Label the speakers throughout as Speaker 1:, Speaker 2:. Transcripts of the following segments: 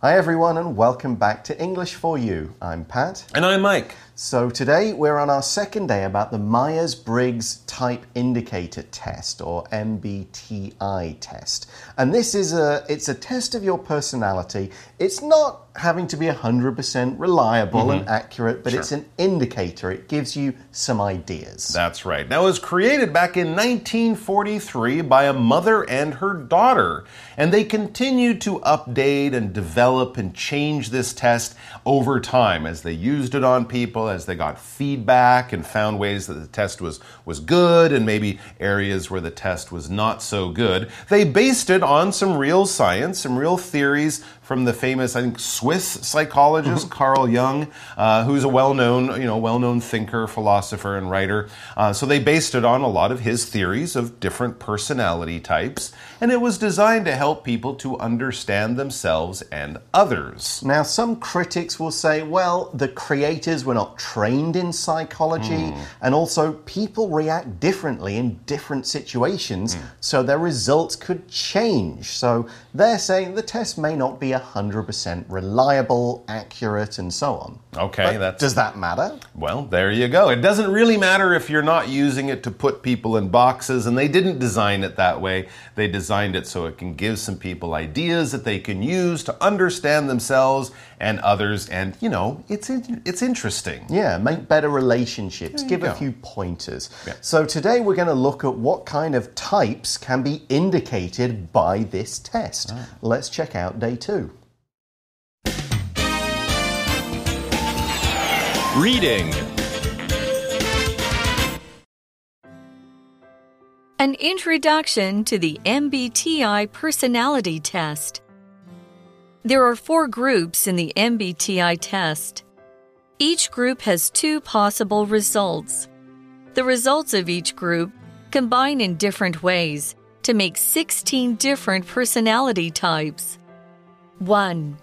Speaker 1: Hi, everyone, and welcome back to English for You. I'm Pat.
Speaker 2: And I'm Mike.
Speaker 1: So, today we're on our second day about the Myers Briggs Type Indicator Test, or MBTI test. And this is a, it's a test of your personality. It's not having to be 100% reliable mm -hmm. and mm-hmm. accurate, but sure. it's an indicator. It gives you some ideas.
Speaker 2: That's right. Now, it was created back in 1943 by a mother and her daughter, and they continued to update and develop and change this test over time as they used it on people, as they got feedback and found ways that the test was, was good and maybe areas where the test was not so good. They based it on some real science, some real theories from the famous, I think, Swiss psychologist mm-hmm. Carl Jung, uh, who's a well-known, you know, well-known thinker, philosopher, and writer. Uh, so they based it on a lot of his theories of different personality types, and it was designed to help people to understand themselves and others.
Speaker 1: Now, some critics will say, well, the creators were not trained in psychology, mm. and also people react differently in different situations, mm. so their results could change. So they're saying the test may not be 100% reliable, accurate, and so on.
Speaker 2: Okay,
Speaker 1: but does that matter?
Speaker 2: Well, there you go. It doesn't really matter if you're not using it to put people in boxes, and they didn't design it that way. They designed it so it can give some people ideas that they can use to understand themselves and others, and you know, it's it's interesting.
Speaker 1: Yeah, make better relationships. Give go. a few pointers. Yeah. So today we're going to look at what kind of types can be indicated by this test. Oh. Let's check out day two.
Speaker 3: Reading An introduction to the MBTI personality test. There are four groups in the MBTI test. Each group has two possible results. The results of each group combine in different ways to make 16 different personality types. 1.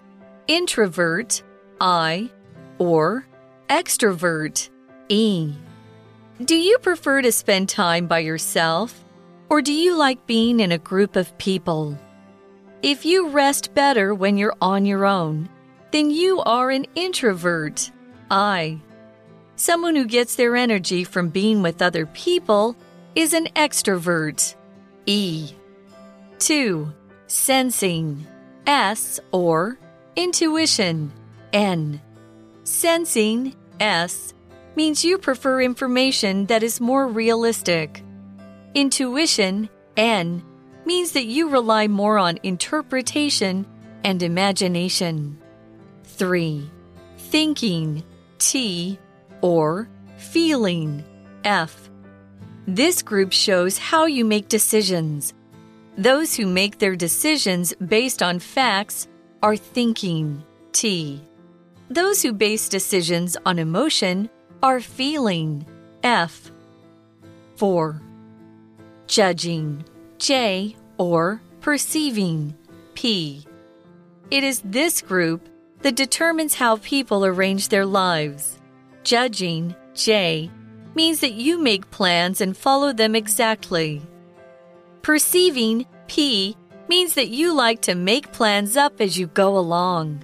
Speaker 3: Introvert, I, or Extrovert, E. Do you prefer to spend time by yourself, or do you like being in a group of people? If you rest better when you're on your own, then you are an introvert, I. Someone who gets their energy from being with other people is an extrovert, E. 2. Sensing, S or intuition, N. Sensing, S, means you prefer information that is more realistic. Intuition, N, means that you rely more on interpretation and imagination. 3. Thinking, T, or feeling, F. This group shows how you make decisions. Those who make their decisions based on facts are thinking, T. Those who base decisions on emotion are feeling. F. 4. Judging. J or perceiving. P. It is this group that determines how people arrange their lives. Judging. J means that you make plans and follow them exactly. Perceiving. P means that you like to make plans up as you go along.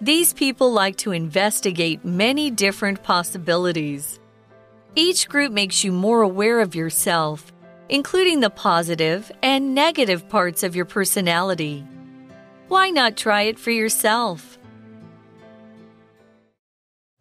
Speaker 3: These people like to investigate many different possibilities. Each group makes you more aware of yourself, including the positive and negative parts of your personality. Why not try it for yourself?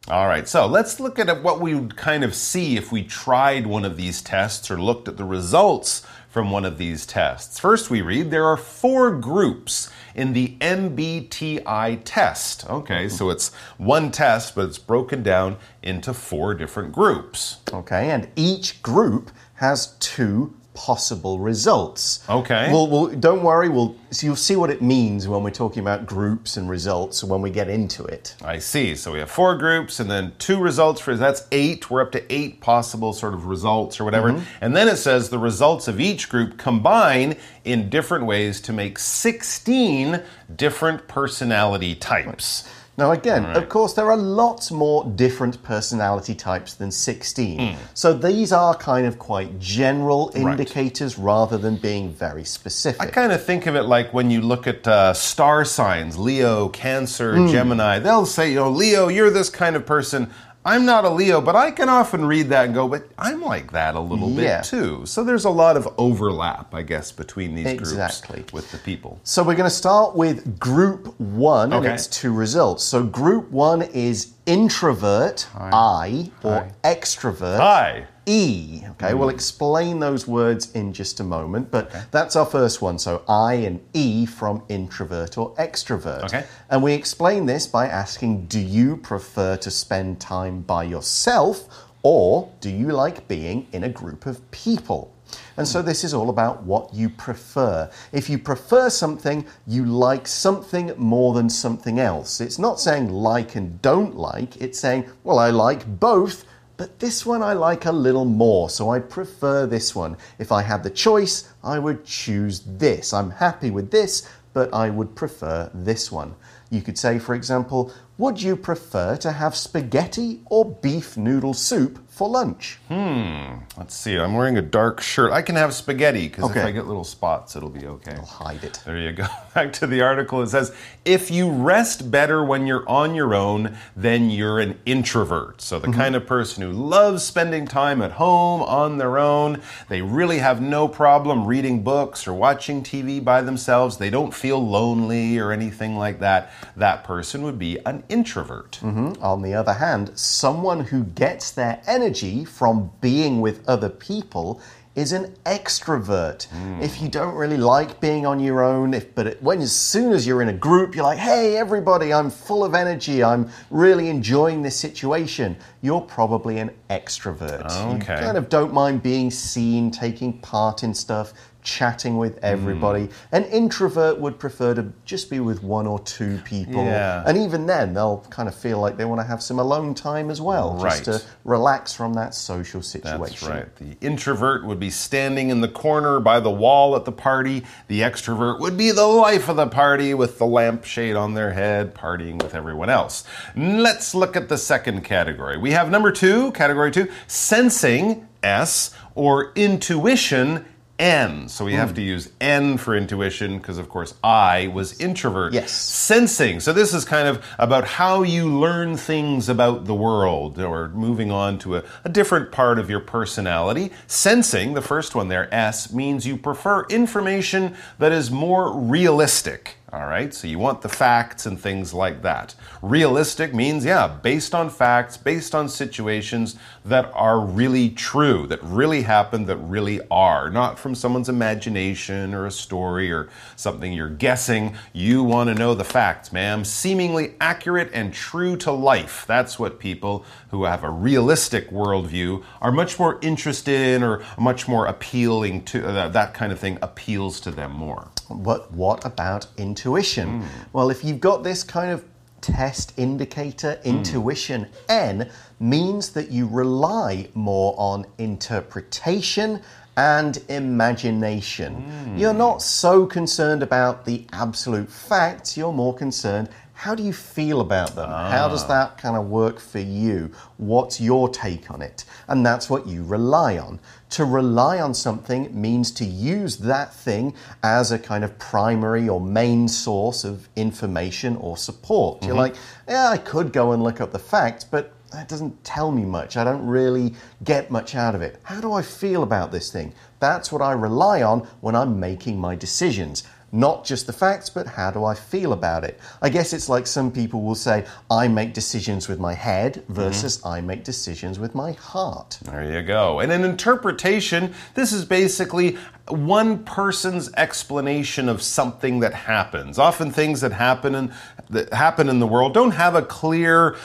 Speaker 2: All right, so let's look at what we would kind of see if we tried one of these tests or looked at the results from one of these tests. First, we read there are four groups in the MBTI test. Okay, so it's one test, but it's broken down into four different groups.
Speaker 1: Okay, and each group has two possible results.
Speaker 2: Okay.
Speaker 1: Well, we'll don't worry. We'll so you'll see what it means when we're talking about groups and results when we get into it.
Speaker 2: I see. So we have four groups and then two results for that's eight. We're up to eight possible sort of results or whatever. Mm -hmm. And then it says the results of each group combine in different ways to make 16 different personality types.
Speaker 1: Now, again, of course, there are lots more different personality types than 16. So these are kind of quite general indicators rather than being very specific.
Speaker 2: I kind of think of it like when you look at uh, star signs Leo, Cancer,
Speaker 1: Hmm.
Speaker 2: Gemini. They'll say, you know, Leo, you're this kind of person. I'm not a Leo, but I can often read that and go, but I'm like that a little
Speaker 1: Yeah.
Speaker 2: bit too. So there's a lot of overlap, I guess, between these
Speaker 1: Exactly.
Speaker 2: groups with the people.
Speaker 1: So we're going to start with group one and
Speaker 2: Okay.
Speaker 1: its two results. So group one is introvert, I, or extrovert.
Speaker 2: Hi.
Speaker 1: E. Okay, we'll explain those words in just a moment, but that's our first one. So I and E from introvert or extrovert.
Speaker 2: Okay.
Speaker 1: And we explain this by asking Do you prefer to spend time by yourself or do you like being in a group of people? And so this is all about what you prefer. If you prefer something, you like something more than something else. It's not saying like and don't like, it's saying, well, I like both, but this one I like a little more, so I prefer this one. If I had the choice, I would choose this. I'm happy with this, but I would prefer this one. You could say, for example, would you prefer to have spaghetti or beef noodle soup for lunch? Hmm.
Speaker 2: Let's see. I'm wearing a dark shirt. I can have spaghetti because if I get little spots, it'll be okay.
Speaker 1: I'll hide it.
Speaker 2: There you go. Back to the article. It says if you rest better when you're on your own, then you're an introvert. So, the kind of person who loves spending time at home on their own, they really have no problem reading books or watching TV by themselves. They don't feel lonely or anything like that. That person would be an introvert. Mm-hmm.
Speaker 1: On the other hand, someone who gets their energy from being with other people is an extrovert. Hmm. If you don't really like being on your own, if but it, when as soon as you're in a group, you're like, "Hey, everybody, I'm full of energy. I'm really enjoying this situation." You're probably an extrovert.
Speaker 2: Okay.
Speaker 1: You kind of don't mind being seen, taking part in stuff, chatting with everybody. Hmm. An introvert would prefer to just be with one or two people.
Speaker 2: Yeah.
Speaker 1: And even then, they'll kind of feel like they want to have some alone time as well,
Speaker 2: Right.
Speaker 1: just to relax from that social situation.
Speaker 2: That's right. The introvert would be standing in the corner by the wall at the party. The extrovert would be the life of the party with the lampshade on their head, partying with everyone else. Let's look at the second category. We have number two, category two, sensing, S, or intuition, N. So we have hmm. to use N for intuition because, of course, I was introvert.
Speaker 1: Yes.
Speaker 2: Sensing. So this is kind of about how you learn things about the world or moving on to a, a different part of your personality. Sensing, the first one there, S, means you prefer information that is more realistic. All right, so you want the facts and things like that. Realistic means, yeah, based on facts, based on situations that are really true, that really happened, that really are, not from someone's imagination or a story or something you're guessing. You want to know the facts, ma'am. Seemingly accurate and true to life. That's what people who have a realistic worldview are much more interested in or much more appealing to. Uh, that kind of thing appeals to them more.
Speaker 1: But what about intuition? Hmm. Well, if you've got this kind of test indicator, hmm. intuition N means that you rely more on interpretation and imagination. Hmm. You're not so concerned about the absolute facts, you're more concerned how do you feel about them? How does ah. that kind of work for you? What's your take on it? And that's what you rely on. To rely on something means to use that thing as a kind of primary or main source of information or support. You're mm-hmm. like, yeah, I could go and look up the facts, but that doesn't tell me much. I don't really get much out of it. How do I feel about this thing? That's what I rely on when I'm making my decisions. Not just the facts, but how do I feel about it? I guess it's like some people will say, I make decisions with my head mm-hmm. versus I make decisions with my heart.
Speaker 2: There you go. And an interpretation, this is basically one person's explanation of something that happens. Often things that happen in that happen in the world don't have a clear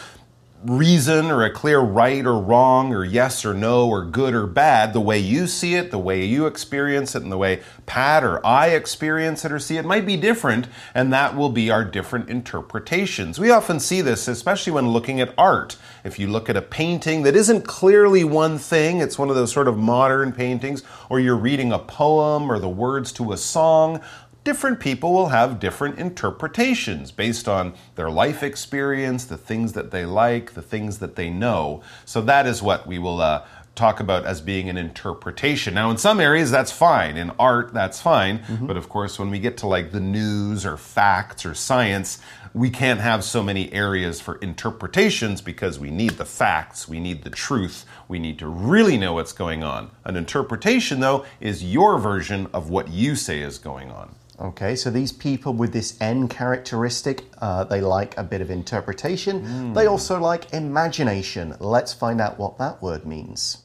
Speaker 2: reason or a clear right or wrong or yes or no or good or bad. The way you see it, the way you experience it, and the way Pat or I experience it or see it might be different, and that will be our different interpretations. We often see this, especially when looking at art. If you look at a painting that isn't clearly one thing, it's one of those sort of modern paintings, or you're reading a poem or the words to a song, different people will have different interpretations based on their life experience, the things that they like, the things that they know. So that is what we will uh, talk about as being an interpretation. Now, in some areas, that's fine. In art, that's fine. Mm-hmm. But of course, when we get to like the news or facts or science, we can't have so many areas for interpretations because we need the facts, we need the truth, we need to really know what's going on. An interpretation, though, is your version of what you say is going on.
Speaker 1: Okay, so these people with this N characteristic, uh, they like a bit of interpretation. Mm. They also like imagination. Let's find out what that word means.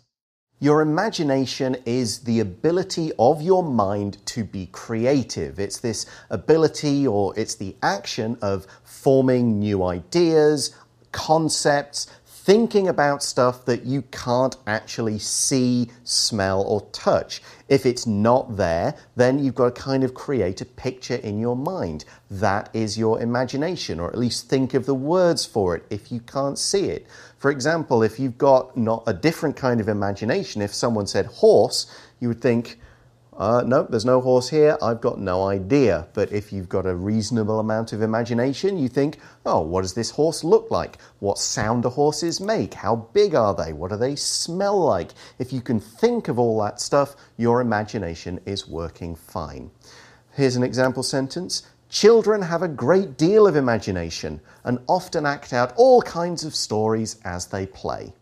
Speaker 1: Your imagination is the ability of your mind to be creative. It's this ability or it's the action of forming new ideas, concepts, thinking about stuff that you can't actually see, smell, or touch. If it's not there, then you've got to kind of create a picture in your mind. That is your imagination, or at least think of the words for it if you can't see it. For example, if you've got not a different kind of imagination, if someone said horse, you would think, uh, no, there's no horse here. I've got no idea. But if you've got a reasonable amount of imagination, you think, oh, what does this horse look like? What sound do horses make? How big are they? What do they smell like? If you can think of all that stuff, your imagination is working fine. Here's an example sentence. Children have a great deal of imagination and often act out all kinds of stories as they play.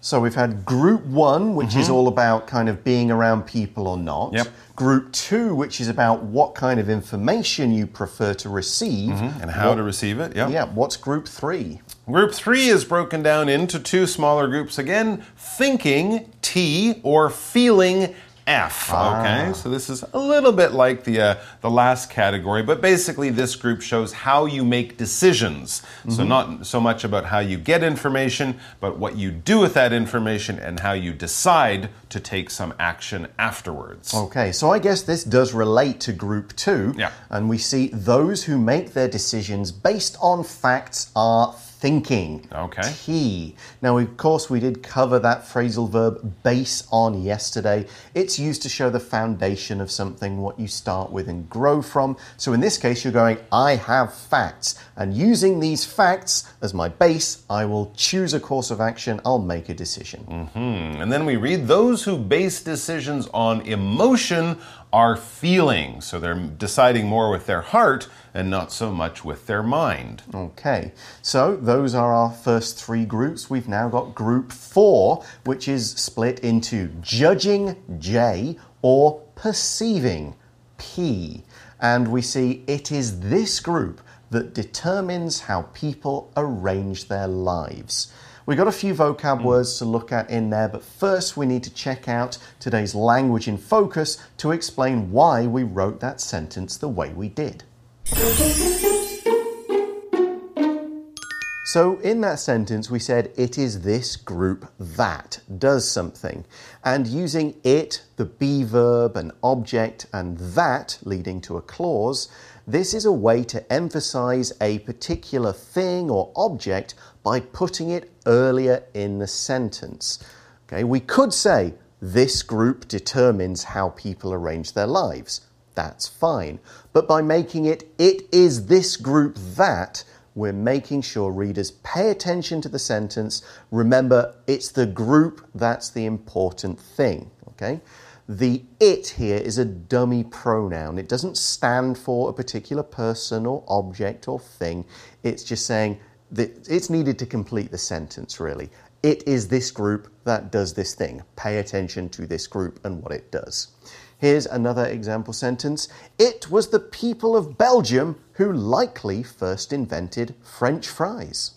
Speaker 1: So we've had group one, which mm-hmm. is all about kind of being around people or not.
Speaker 2: Yep.
Speaker 1: Group two, which is about what kind of information you prefer to receive
Speaker 2: mm-hmm. and how what, to receive it.
Speaker 1: Yeah. What's group three?
Speaker 2: Group three is broken down into two smaller groups again thinking, T, or feeling, F. Ah. Okay, so this is a little bit like the uh, the last category, but basically this group shows how you make decisions. Mm -hmm. So mm-hmm. not so much about how you get information, but what you do with that information and how you decide to take some action afterwards.
Speaker 1: Okay, so I guess this does relate to group two.
Speaker 2: Yeah.
Speaker 1: And we see those who make their decisions based on facts are thinking.
Speaker 2: Okay.
Speaker 1: T. Now, of course, we did cover that phrasal verb base on yesterday. It's used to show the foundation of something, what you start with and grow from. So in this case, you're going, I have facts. And using these facts as my base, I will choose a course of action. I'll make a decision.
Speaker 2: Mm -hmm. And then we read those who base decisions on emotion are feeling. So they're deciding more with their heart and not so much with their mind.
Speaker 1: Okay, so those are our first three groups. We've now got group four, which is split into judging J or perceiving P. And we see it is this group that determines how people arrange their lives. We've got a few vocab mm. words to look at in there, but first we need to check out today's language in focus to explain why we wrote that sentence the way we did. So, in that sentence, we said it is this group that does something. And using it, the be verb, an object, and that leading to a clause, this is a way to emphasize a particular thing or object by putting it earlier in the sentence. Okay, we could say this group determines how people arrange their lives. That's fine. But by making it it is this group that, we're making sure readers pay attention to the sentence. Remember, it's the group that's the important thing. Okay? The it here is a dummy pronoun. It doesn't stand for a particular person or object or thing. It's just saying that it's needed to complete the sentence, really. It is this group that does this thing. Pay attention to this group and what it does. Here's another example sentence. It was the people of Belgium who likely first invented French fries.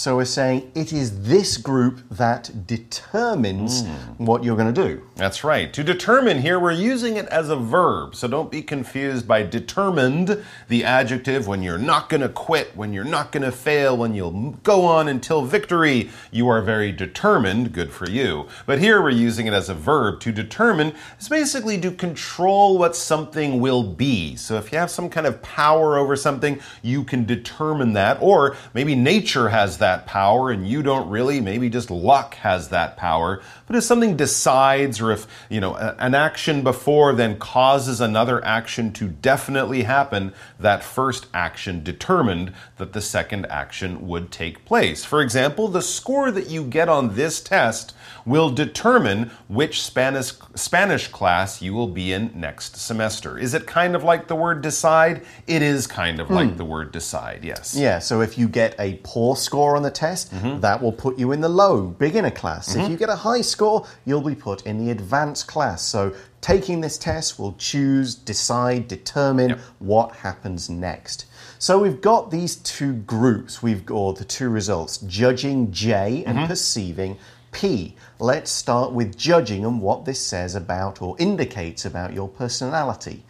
Speaker 1: So we're saying it is this group that determines mm. what you're going to do.
Speaker 2: That's right. To determine here, we're using it as a verb. So don't be confused by determined, the adjective, when you're not going to quit, when you're not going to fail, when you'll go on until victory. You are very determined. Good for you. But here we're using it as a verb. To determine is basically to control what something will be. So if you have some kind of power over something, you can determine that. Or maybe nature has that that power and you don't really, maybe just luck has that power. But if something decides or if, you know, an action before then causes another action to definitely happen, that first action determined that the second action would take place. For example, the score that you get on this test will determine which Spanish Spanish class you will be in next semester. Is it kind of like the word decide? It is kind of hmm. like the word decide. Yes.
Speaker 1: Yeah, so if you get a poor score on the test, mm-hmm. that will put you in the low beginner class. If mm-hmm. you get a high score, you'll be put in the advanced class. So taking this test will choose, decide, determine what happens next. So we've got these two groups, we've got the two results, judging J and mm-hmm. perceiving P. Let's start with judging and what this says about or indicates about your personality.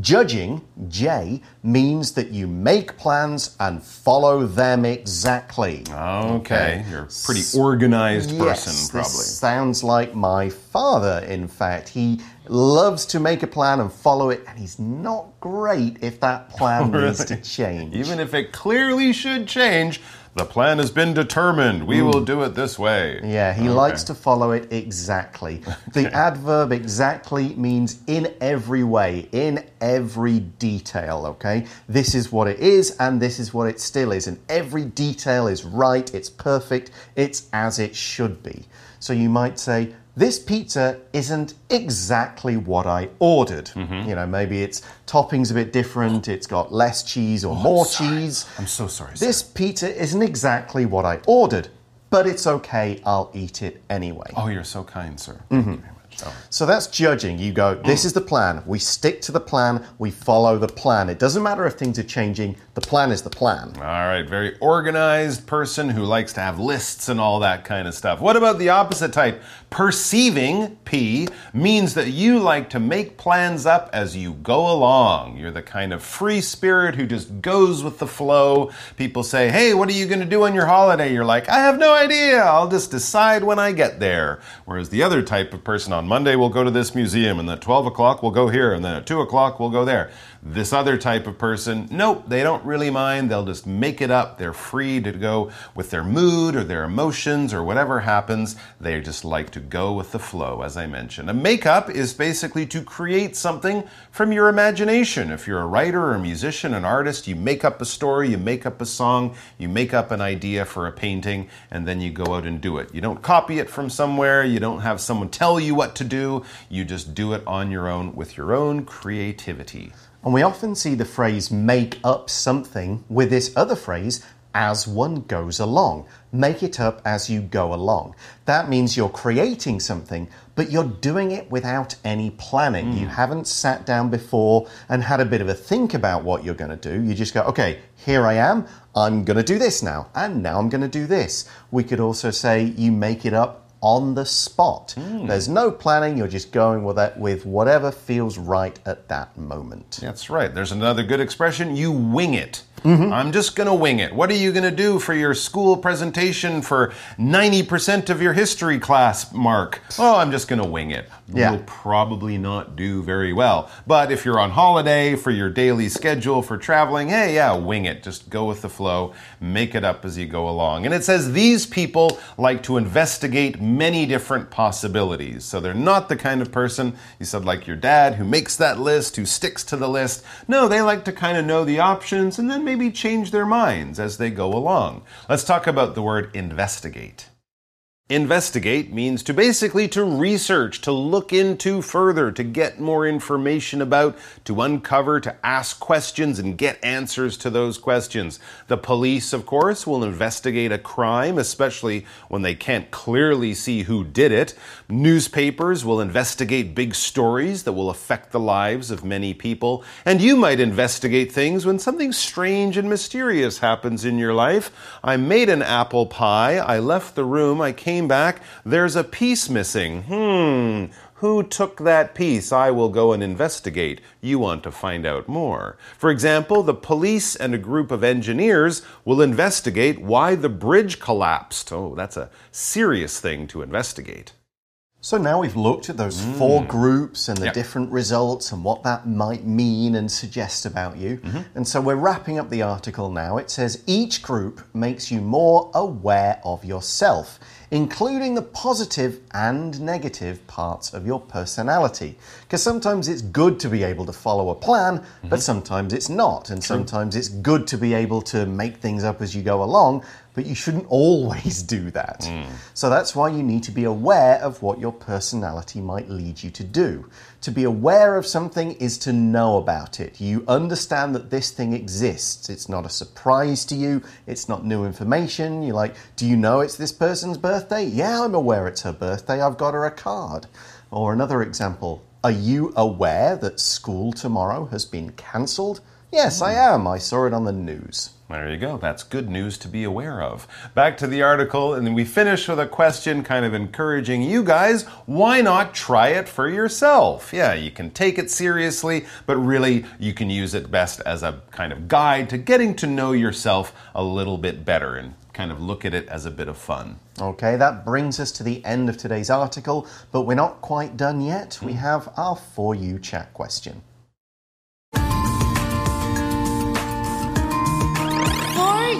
Speaker 1: Judging, J, means that you make plans and follow them exactly.
Speaker 2: Okay. You're a pretty organized person,
Speaker 1: Yes,
Speaker 2: probably.
Speaker 1: This sounds like my father, in fact. He loves to make a plan and follow it, and he's not great if that plan oh, needs to change.
Speaker 2: Even if it clearly should change, the plan has been determined. We will hmm. do it this way.
Speaker 1: Yeah, he likes to follow it exactly. The adverb exactly means in every way, in every detail, okay? This is what it is, and this is what it still is. And every detail is right, it's perfect, it's as it should be. So you might say, this pizza isn't exactly what I ordered. Mm-hmm. You know, maybe its topping's a bit different, it's got less cheese or oh, more cheese.
Speaker 2: I'm so sorry. sir.
Speaker 1: This pizza isn't exactly what I ordered, but it's okay, I'll eat it anyway.
Speaker 2: Oh, you're so kind, sir. Thank you very much.
Speaker 1: So that's judging. You go, this is the plan. We stick to the plan, we follow the plan. It doesn't matter if things are changing, the plan is the plan.
Speaker 2: All right, very organized person who likes to have lists and all that kind of stuff. What about the opposite type? Perceiving, P, means that you like to make plans up as you go along. You're the kind of free spirit who just goes with the flow. People say, hey, what are you going to do on your holiday? You're like, I have no idea. I'll just decide when I get there. Whereas the other type of person on Monday we'll go to this museum, and at 12 o'clock we'll go here, and then at 2 o'clock we'll go there. This other type of person, nope, they don't really mind. They'll just make it up. They're free to go with their mood or their emotions or whatever happens. They just like to go with the flow, as I mentioned. A makeup is basically to create something from your imagination. If you're a writer or a musician, an artist, you make up a story, you make up a song, you make up an idea for a painting, and then you go out and do it. You don't copy it from somewhere, you don't have someone tell you what to do, you just do it on your own with your own creativity.
Speaker 1: And we often see the phrase make up something with this other phrase, as one goes along. Make it up as you go along. That means you're creating something, but you're doing it without any planning. You mm. haven't sat down before and had a bit of a think about what you're going to do. You just go, okay, here I am. I'm going to do this now. And now I'm going to do this. We could also say you make it up on the spot. Hmm. There's no planning, you're just going with it with whatever feels right at that moment.
Speaker 2: That's right. There's another good expression you wing it. Mm-hmm. I'm just going to wing it. What are you going to do for your school presentation for 90% of your history class mark? Oh, I'm just going to wing it.
Speaker 1: Yeah.
Speaker 2: You'll probably not do very well. But if you're on holiday for your daily schedule for traveling, hey, yeah, wing it. Just go with the flow, make it up as you go along. And it says these people like to investigate many different possibilities. So they're not the kind of person, you said, like your dad, who makes that list, who sticks to the list. No, they like to kind of know the options and then maybe change their minds as they go along. Let's talk about the word investigate. Investigate means to basically to research, to look into further, to get more information about, to uncover, to ask questions and get answers to those questions. The police, of course, will investigate a crime, especially when they can't clearly see who did it. Newspapers will investigate big stories that will affect the lives of many people. And you might investigate things when something strange and mysterious happens in your life. I made an apple pie. I left the room. I came back. There's a piece missing. Hmm. Who took that piece? I will go and investigate. You want to find out more. For example, the police and a group of engineers will investigate why the bridge collapsed. Oh, that's a serious thing to investigate.
Speaker 1: So now we've looked at those four groups and the
Speaker 2: Yep.
Speaker 1: different results and what that might mean and suggest about you. And so we're wrapping up the article now. It says each group makes you more aware of yourself, including the positive and negative parts of your personality. Because sometimes it's good to be able to follow a plan, but mm-hmm. sometimes it's not. And sometimes it's good to be able to make things up as you go along, but you shouldn't always do that. Mm. So that's why you need to be aware of what your personality might lead you to do. To be aware of something is to know about it. You understand that this thing exists. It's not a surprise to you, it's not new information. You're like, do you know it's this person's birthday? Yeah, I'm aware it's her birthday. I've got her a card. Or another example, are you aware that school tomorrow has been cancelled? Yes, I hmm. am. I saw it on the news.
Speaker 2: There you go. That's good news to be aware of. Back to the article, and then we finish with a question kind of encouraging you guys why not try it for yourself? Yeah, you can take it seriously, but really you can use it best as a kind of guide to getting to know yourself a little bit better and kind of look at it as a bit of fun.
Speaker 1: Okay, that brings us to the end of today's article, but we're not quite done yet. We hmm. have our For You chat question.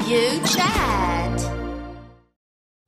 Speaker 4: You chat.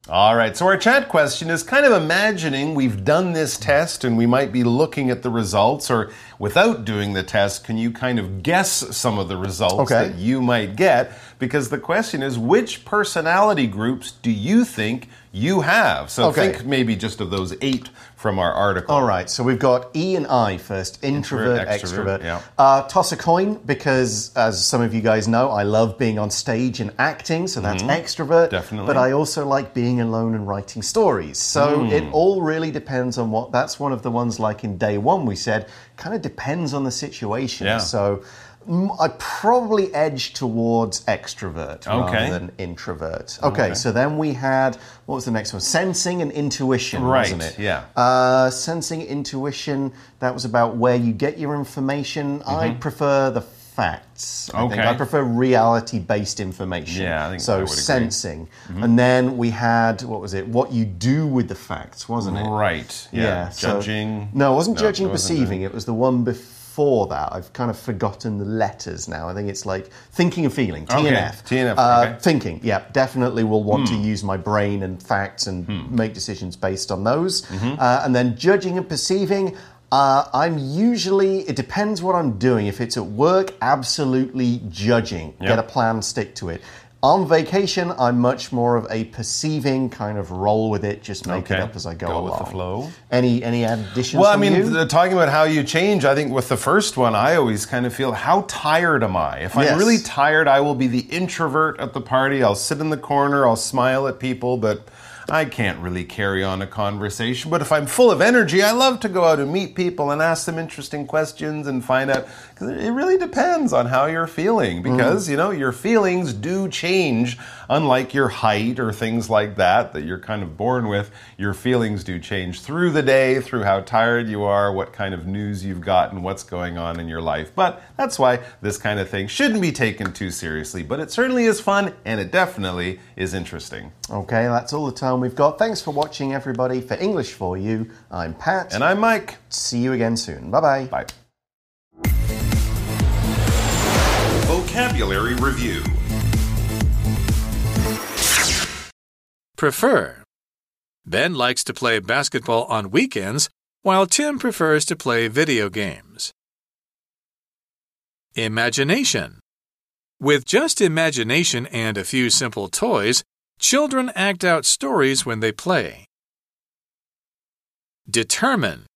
Speaker 2: All right, so our chat question is kind of imagining we've done this test and we might be looking at the results, or without doing the test, can you kind of guess some of the results
Speaker 1: Okay.
Speaker 2: that you might get? Because the question is, which personality groups do you think you have? So
Speaker 1: Okay.
Speaker 2: think maybe just of those eight from our article.
Speaker 1: All right, so we've got E and I first introvert, extrovert.
Speaker 2: extrovert, yeah.
Speaker 1: Uh, toss a coin because, as some of you guys know, I love being on stage and acting, so that's extrovert.
Speaker 2: Mm-hmm. Definitely.
Speaker 1: But I also like being alone and writing stories. So
Speaker 2: Mm.
Speaker 1: it all really depends on what. That's one of the ones like in day one we said, kind of depends on the situation.
Speaker 2: Yeah.
Speaker 1: So. I probably edge towards extrovert
Speaker 2: Okay.
Speaker 1: rather than introvert. Okay, okay, so then we had what was the next one? Sensing and intuition, wasn't
Speaker 2: Right,
Speaker 1: it?
Speaker 2: yeah.
Speaker 1: Uh, sensing intuition, that was about where you get your information. I prefer the facts. I think
Speaker 2: Mm-hmm. Okay.
Speaker 1: I prefer reality based information.
Speaker 2: Yeah, I think
Speaker 1: so.
Speaker 2: Would. Mm-hmm.
Speaker 1: sensing. And then we had, what was it? What you do with the facts, wasn't it?
Speaker 2: Right. Yeah.
Speaker 1: so-
Speaker 2: Judging.
Speaker 1: no, it wasn't
Speaker 2: No,
Speaker 1: judging,
Speaker 2: it wasn't
Speaker 1: perceiving. It was the one before that. I've kind of forgotten the letters now. I think it's like thinking and feeling. T
Speaker 2: Okay,
Speaker 1: and F.
Speaker 2: T and F,
Speaker 1: Uh,
Speaker 2: okay. Hmm.
Speaker 1: Thinking. Yeah, definitely will want to use my brain and facts and make decisions based on those.
Speaker 2: Mm-hmm.
Speaker 1: Uh, and then judging and perceiving. Uh, I'm usually, it depends what I'm doing. If it's at work, absolutely judging. Get a plan, stick to it. On vacation, I'm much more of a perceiving kind of roll with it, just make it up as I go,
Speaker 2: Go
Speaker 1: along.
Speaker 2: with the flow.
Speaker 1: Any any additions?
Speaker 2: Well, I mean, talking about how you change, I think with the first one, I always kind of feel how tired am I? If I'm
Speaker 1: Yes.
Speaker 2: really tired, I will be the introvert at the party. I'll sit in the corner, I'll smile at people, but I can't really carry on a conversation. But if I'm full of energy, I love to go out and meet people and ask them interesting questions and find out. Because it really depends on how you're feeling. Mm. Because, you know, your feelings do change, unlike your height or things like that, that you're kind of born with. Your feelings do change through the day, through how tired you are, what kind of news you've gotten, what's going on in your life. But that's why this kind of thing shouldn't be taken too seriously. But it certainly is fun and it definitely is interesting.
Speaker 1: Okay, that's all the time we've got. Thanks for watching, everybody. For English for You, I'm Pat.
Speaker 2: And I'm Mike.
Speaker 1: See you again soon. Bye bye.
Speaker 2: Bye. Vocabulary Review
Speaker 5: Prefer. Ben likes to play basketball on weekends, while Tim prefers to play video games. Imagination. With just imagination and a few simple toys, children act out stories when they play. Determine.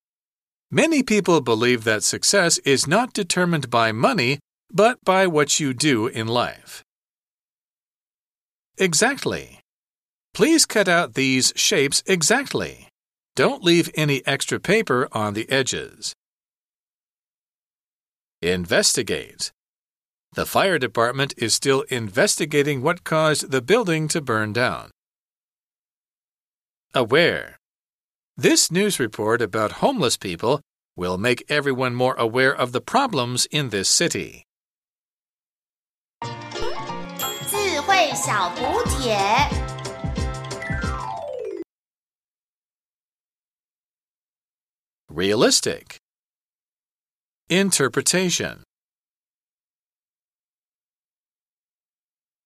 Speaker 5: Many people believe that success is not determined by money, but by what you do in life. Exactly. Please cut out these shapes exactly. Don't leave any extra paper on the edges. Investigate. The fire department is still investigating what caused the building to burn down. Aware. This news report about homeless people will make everyone more aware of the problems in this city.
Speaker 4: 智慧小补帖。
Speaker 5: Realistic. Interpretation